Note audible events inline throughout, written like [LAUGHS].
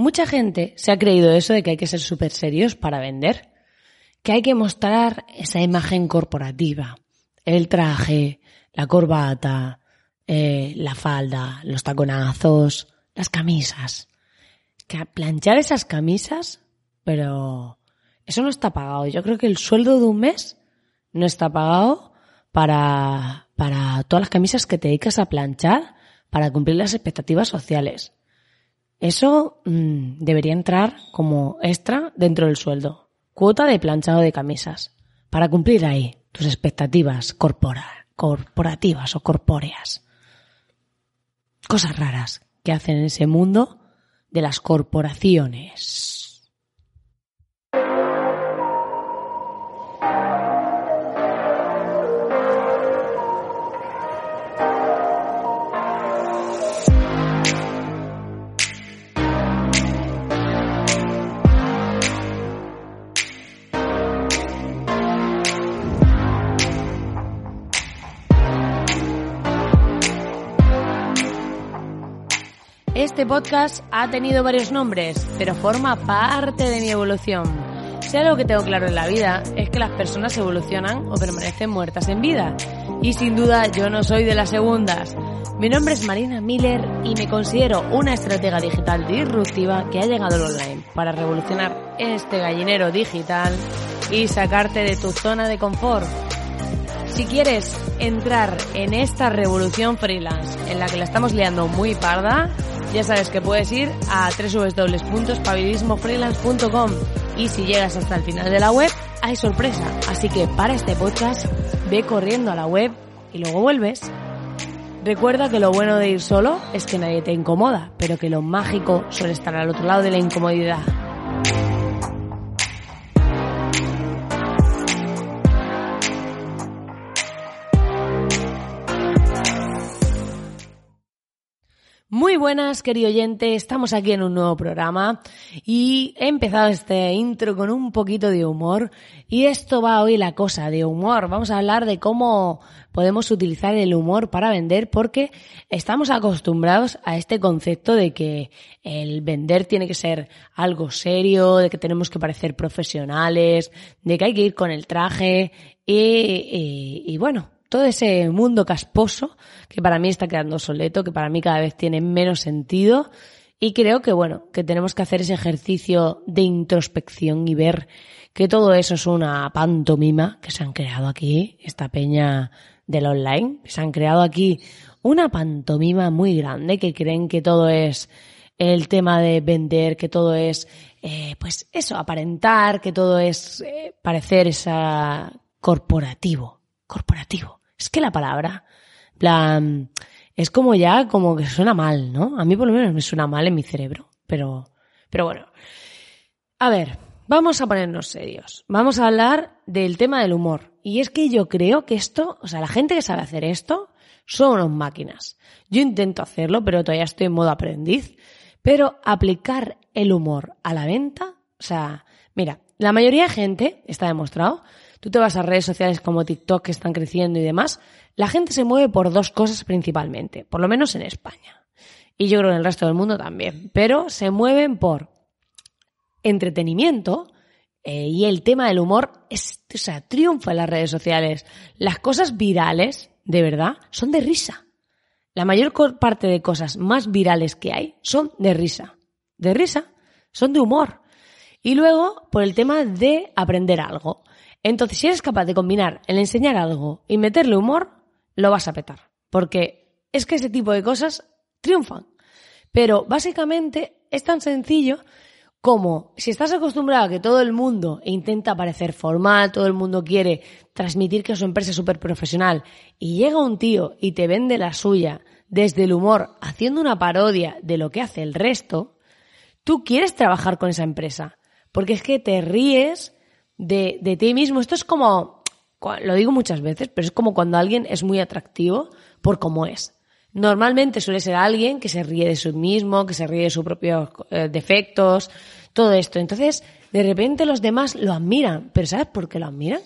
Mucha gente se ha creído eso de que hay que ser súper serios para vender, que hay que mostrar esa imagen corporativa, el traje, la corbata, eh, la falda, los taconazos, las camisas. Que planchar esas camisas, pero eso no está pagado. Yo creo que el sueldo de un mes no está pagado para, para todas las camisas que te dedicas a planchar para cumplir las expectativas sociales. Eso mm, debería entrar como extra dentro del sueldo. Cuota de planchado de camisas. Para cumplir ahí tus expectativas corporativas o corpóreas. Cosas raras que hacen en ese mundo de las corporaciones. Este podcast ha tenido varios nombres, pero forma parte de mi evolución. Si algo que tengo claro en la vida es que las personas evolucionan o permanecen muertas en vida. Y sin duda yo no soy de las segundas. Mi nombre es Marina Miller y me considero una estratega digital disruptiva que ha llegado al online para revolucionar este gallinero digital y sacarte de tu zona de confort. Si quieres entrar en esta revolución freelance en la que la estamos liando muy parda, ya sabes que puedes ir a www.pabilismofreelance.com y si llegas hasta el final de la web, hay sorpresa. Así que para este podcast, ve corriendo a la web y luego vuelves. Recuerda que lo bueno de ir solo es que nadie te incomoda, pero que lo mágico suele estar al otro lado de la incomodidad. Buenas, querido oyente. Estamos aquí en un nuevo programa y he empezado este intro con un poquito de humor y esto va hoy la cosa de humor. Vamos a hablar de cómo podemos utilizar el humor para vender porque estamos acostumbrados a este concepto de que el vender tiene que ser algo serio, de que tenemos que parecer profesionales, de que hay que ir con el traje y, y bueno, todo ese mundo casposo que para mí está quedando soleto, que para mí cada vez tiene menos sentido y creo que bueno, que tenemos que hacer ese ejercicio de introspección y ver que todo eso es una pantomima que se han creado aquí, esta peña del online, se han creado aquí una pantomima muy grande que creen que todo es el tema de vender, que todo es, eh, pues eso, aparentar, que todo es eh, parecer esa corporativo, corporativo. Es que la palabra, plan, es como ya como que suena mal, ¿no? A mí por lo menos me suena mal en mi cerebro, pero, pero bueno. A ver, vamos a ponernos serios. Vamos a hablar del tema del humor. Y es que yo creo que esto, o sea, la gente que sabe hacer esto son unas máquinas. Yo intento hacerlo, pero todavía estoy en modo aprendiz. Pero aplicar el humor a la venta, o sea, mira, la mayoría de gente, está demostrado, tú te vas a redes sociales como TikTok que están creciendo y demás, la gente se mueve por dos cosas principalmente, por lo menos en España. Y yo creo que en el resto del mundo también. Pero se mueven por entretenimiento eh, y el tema del humor es, o sea, triunfa en las redes sociales. Las cosas virales, de verdad, son de risa. La mayor parte de cosas más virales que hay son de risa. De risa, son de humor. Y luego, por el tema de aprender algo. Entonces, si eres capaz de combinar el enseñar algo y meterle humor, lo vas a petar. Porque es que ese tipo de cosas triunfan. Pero básicamente es tan sencillo como si estás acostumbrado a que todo el mundo intenta parecer formal, todo el mundo quiere transmitir que su empresa es súper profesional y llega un tío y te vende la suya desde el humor, haciendo una parodia de lo que hace el resto, tú quieres trabajar con esa empresa. Porque es que te ríes de, de ti mismo. Esto es como, lo digo muchas veces, pero es como cuando alguien es muy atractivo por cómo es. Normalmente suele ser alguien que se ríe de sí mismo, que se ríe de sus propios eh, defectos, todo esto. Entonces, de repente los demás lo admiran. ¿Pero sabes por qué lo admiran?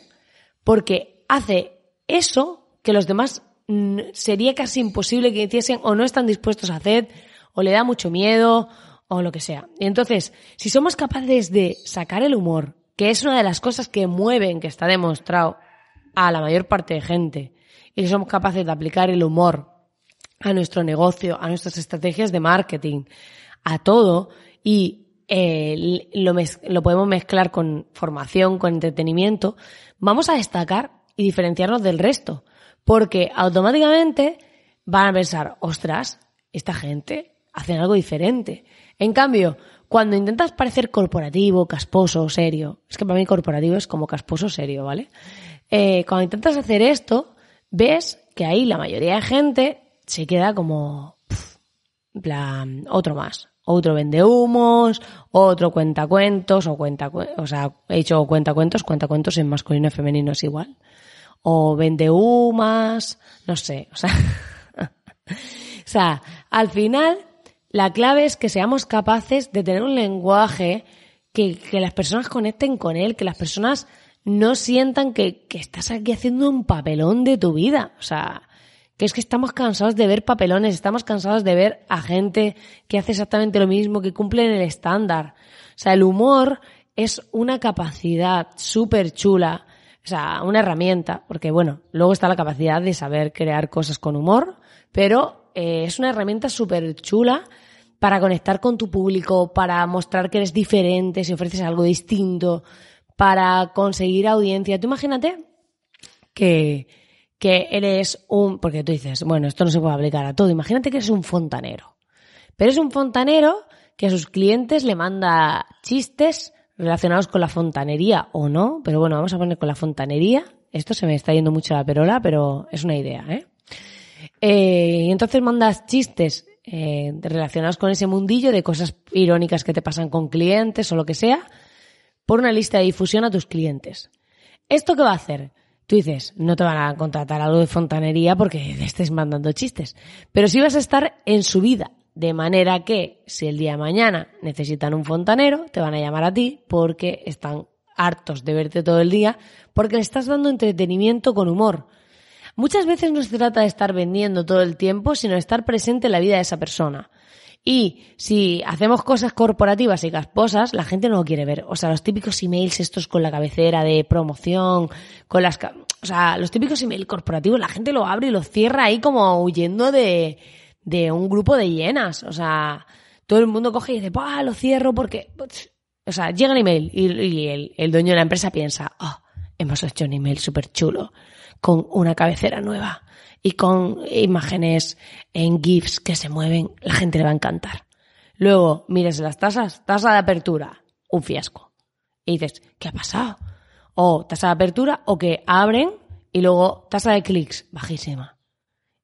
Porque hace eso que los demás mm, sería casi imposible que hiciesen o no están dispuestos a hacer, o le da mucho miedo, o lo que sea. Y entonces, si somos capaces de sacar el humor, que es una de las cosas que mueven, que está demostrado a la mayor parte de gente, y si somos capaces de aplicar el humor a nuestro negocio, a nuestras estrategias de marketing, a todo, y eh, lo, lo podemos mezclar con formación, con entretenimiento, vamos a destacar y diferenciarnos del resto. Porque automáticamente van a pensar, ostras, esta gente hace algo diferente. En cambio, cuando intentas parecer corporativo, casposo, serio, es que para mí corporativo es como casposo, serio, ¿vale? Eh, cuando intentas hacer esto, ves que ahí la mayoría de gente se queda como, en plan, otro más. Otro vende humos, otro cuenta cuentos, o cuenta, o sea, he dicho cuenta cuentos, cuenta cuentos en masculino y femenino es igual. O vende humas, no sé, o sea, [LAUGHS] o sea, al final la clave es que seamos capaces de tener un lenguaje que, que las personas conecten con él, que las personas no sientan que, que, estás aquí haciendo un papelón de tu vida. O sea, que es que estamos cansados de ver papelones, estamos cansados de ver a gente que hace exactamente lo mismo, que cumple el estándar. O sea, el humor es una capacidad súper chula, o sea, una herramienta, porque bueno, luego está la capacidad de saber crear cosas con humor, pero eh, es una herramienta súper chula para conectar con tu público, para mostrar que eres diferente, si ofreces algo distinto, para conseguir audiencia. Tú imagínate que, que eres un, porque tú dices, bueno, esto no se puede aplicar a todo, imagínate que eres un fontanero. Pero es un fontanero que a sus clientes le manda chistes relacionados con la fontanería o no, pero bueno, vamos a poner con la fontanería. Esto se me está yendo mucho la perola, pero es una idea, ¿eh? eh y entonces mandas chistes eh, relacionados con ese mundillo de cosas irónicas que te pasan con clientes o lo que sea, por una lista de difusión a tus clientes. ¿Esto qué va a hacer? Tú dices, no te van a contratar algo de fontanería porque [LAUGHS] estés mandando chistes, pero sí vas a estar en su vida, de manera que si el día de mañana necesitan un fontanero, te van a llamar a ti porque están hartos de verte todo el día, porque le estás dando entretenimiento con humor. Muchas veces no se trata de estar vendiendo todo el tiempo, sino de estar presente en la vida de esa persona. Y si hacemos cosas corporativas y casposas, la gente no lo quiere ver. O sea, los típicos emails estos con la cabecera de promoción, con las... O sea, los típicos emails corporativos, la gente lo abre y lo cierra ahí como huyendo de, de un grupo de hienas. O sea, todo el mundo coge y dice, ¡pah! Lo cierro porque... O sea, llega el email y, el, el, dueño de la empresa piensa, ¡oh! Hemos hecho un email súper chulo con una cabecera nueva y con imágenes en GIFs que se mueven, la gente le va a encantar. Luego, mires las tasas, tasa de apertura, un fiasco. Y dices, ¿qué ha pasado? O tasa de apertura, o que abren y luego tasa de clics, bajísima.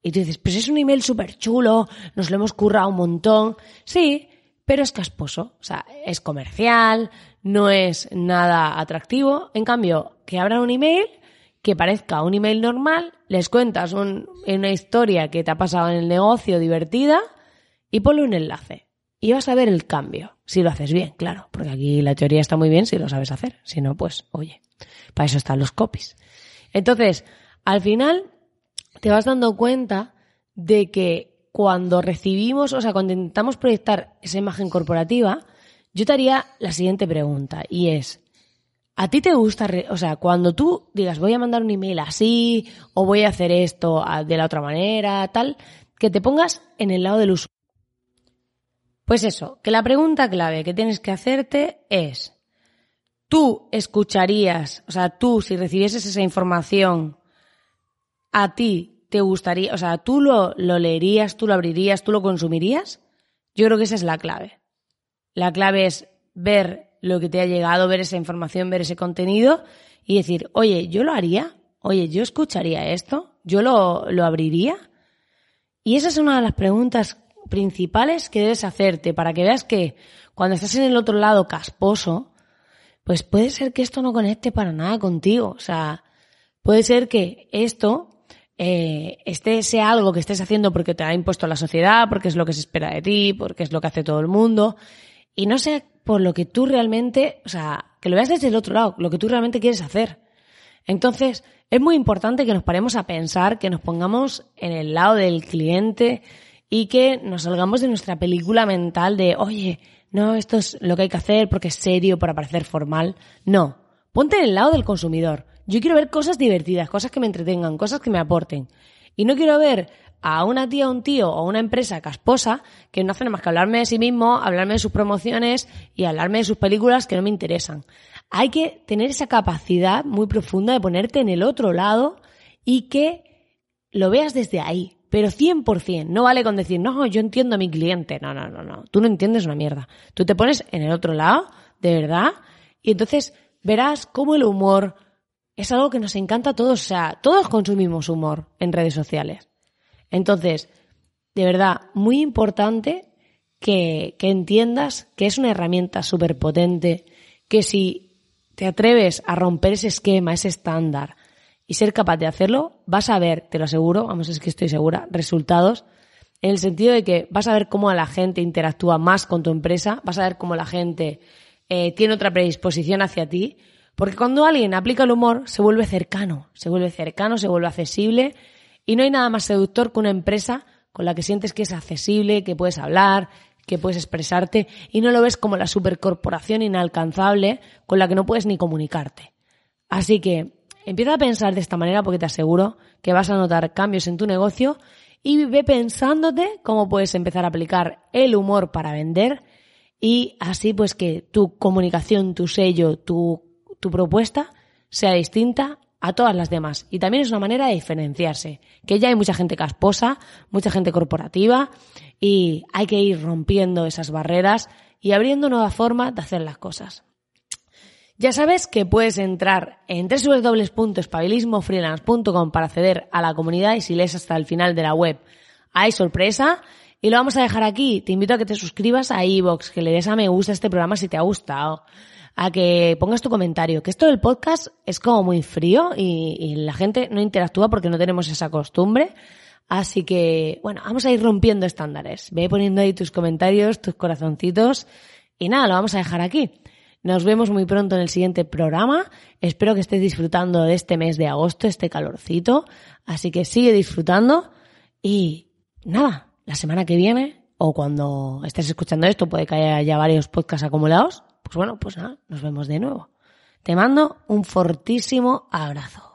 Y tú dices, pues es un email súper chulo, nos lo hemos currado un montón. Sí, pero es casposo. O sea, es comercial, no es nada atractivo. En cambio, que abran un email que parezca un email normal, les cuentas una historia que te ha pasado en el negocio divertida y ponle un enlace. Y vas a ver el cambio, si lo haces bien, claro, porque aquí la teoría está muy bien si lo sabes hacer. Si no, pues, oye, para eso están los copies. Entonces, al final, te vas dando cuenta de que cuando recibimos, o sea, cuando intentamos proyectar esa imagen corporativa, yo te haría la siguiente pregunta, y es, ¿A ti te gusta, o sea, cuando tú digas voy a mandar un email así o voy a hacer esto de la otra manera, tal, que te pongas en el lado del usuario? Pues eso, que la pregunta clave que tienes que hacerte es, ¿tú escucharías, o sea, tú si recibieses esa información, a ti te gustaría, o sea, tú lo, lo leerías, tú lo abrirías, tú lo consumirías? Yo creo que esa es la clave. La clave es ver lo que te ha llegado, ver esa información, ver ese contenido y decir, oye, yo lo haría, oye, yo escucharía esto, yo lo, lo abriría. Y esa es una de las preguntas principales que debes hacerte para que veas que cuando estás en el otro lado casposo, pues puede ser que esto no conecte para nada contigo. O sea, puede ser que esto eh, este sea algo que estés haciendo porque te ha impuesto la sociedad, porque es lo que se espera de ti, porque es lo que hace todo el mundo, y no sea por lo que tú realmente, o sea, que lo veas desde el otro lado, lo que tú realmente quieres hacer. Entonces, es muy importante que nos paremos a pensar, que nos pongamos en el lado del cliente y que nos salgamos de nuestra película mental de, oye, no, esto es lo que hay que hacer porque es serio, para parecer formal. No, ponte en el lado del consumidor. Yo quiero ver cosas divertidas, cosas que me entretengan, cosas que me aporten. Y no quiero ver a una tía, un tío o una empresa casposa que no hacen más que hablarme de sí mismo, hablarme de sus promociones y hablarme de sus películas que no me interesan. Hay que tener esa capacidad muy profunda de ponerte en el otro lado y que lo veas desde ahí. Pero 100%, no vale con decir, no, yo entiendo a mi cliente. No, no, no, no. Tú no entiendes una mierda. Tú te pones en el otro lado, de verdad, y entonces verás cómo el humor es algo que nos encanta a todos. O sea, todos consumimos humor en redes sociales. Entonces, de verdad, muy importante que, que entiendas que es una herramienta súper potente, que si te atreves a romper ese esquema, ese estándar, y ser capaz de hacerlo, vas a ver, te lo aseguro, vamos, es que estoy segura, resultados en el sentido de que vas a ver cómo la gente interactúa más con tu empresa, vas a ver cómo la gente eh, tiene otra predisposición hacia ti, porque cuando alguien aplica el humor se vuelve cercano, se vuelve cercano, se vuelve accesible y no hay nada más seductor que una empresa con la que sientes que es accesible, que puedes hablar, que puedes expresarte y no lo ves como la supercorporación inalcanzable con la que no puedes ni comunicarte. Así que empieza a pensar de esta manera porque te aseguro que vas a notar cambios en tu negocio y ve pensándote cómo puedes empezar a aplicar el humor para vender y así pues que tu comunicación, tu sello, tu, tu propuesta sea distinta a todas las demás. Y también es una manera de diferenciarse, que ya hay mucha gente casposa, mucha gente corporativa, y hay que ir rompiendo esas barreras y abriendo nuevas formas de hacer las cosas. Ya sabes que puedes entrar en www.espabilismofreelance.com para acceder a la comunidad y si lees hasta el final de la web hay sorpresa y lo vamos a dejar aquí. Te invito a que te suscribas a iVoox, que le des a me gusta a este programa si te ha gustado a que pongas tu comentario. Que esto del podcast es como muy frío y, la gente no interactúa porque no tenemos esa costumbre. Así que, bueno, vamos a ir rompiendo estándares. Ve poniendo ahí tus comentarios, tus corazoncitos. Y nada, lo vamos a dejar aquí. Nos vemos muy pronto en el siguiente programa. Espero que estés disfrutando de este mes de agosto, este calorcito. Así que sigue disfrutando. Y nada, la semana que viene, o cuando estés escuchando esto, puede que haya ya varios podcasts acumulados. Pues bueno, pues nada, nos vemos de nuevo. Te mando un fortísimo abrazo.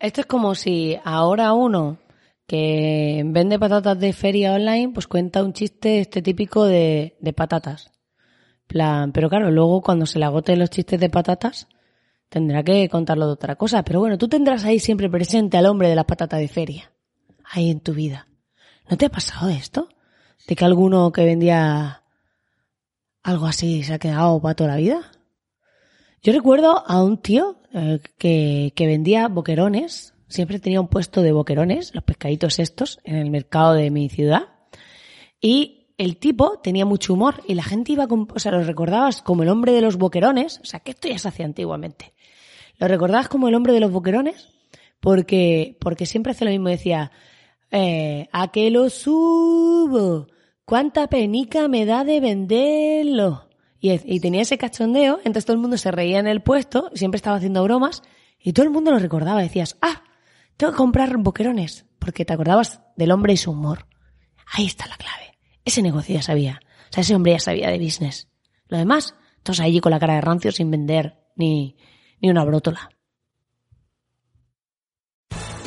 Esto es como si ahora uno que vende patatas de feria online, pues cuenta un chiste este típico de, de patatas. Plan, pero claro, luego cuando se le agoten los chistes de patatas, tendrá que contarlo de otra cosa. Pero bueno, tú tendrás ahí siempre presente al hombre de la patata de feria. Ahí en tu vida. ¿No te ha pasado esto? De que alguno que vendía algo así se ha quedado para toda la vida. Yo recuerdo a un tío eh, que, vendía boquerones. Siempre tenía un puesto de boquerones, los pescaditos estos, en el mercado de mi ciudad. Y el tipo tenía mucho humor y la gente iba con, o sea, lo recordabas como el hombre de los boquerones, o sea, que esto ya se hacía antiguamente. Lo recordabas como el hombre de los boquerones porque, porque siempre hace lo mismo, decía, eh, ¿a qué lo subo? ¿Cuánta penica me da de venderlo? Y, y tenía ese cachondeo, entonces todo el mundo se reía en el puesto, siempre estaba haciendo bromas, y todo el mundo lo recordaba, decías, ah, tengo que comprar boquerones, porque te acordabas del hombre y su humor. Ahí está la clave. Ese negocio ya sabía. O sea, ese hombre ya sabía de business. Lo demás, todos allí con la cara de rancio sin vender ni, ni una brótola.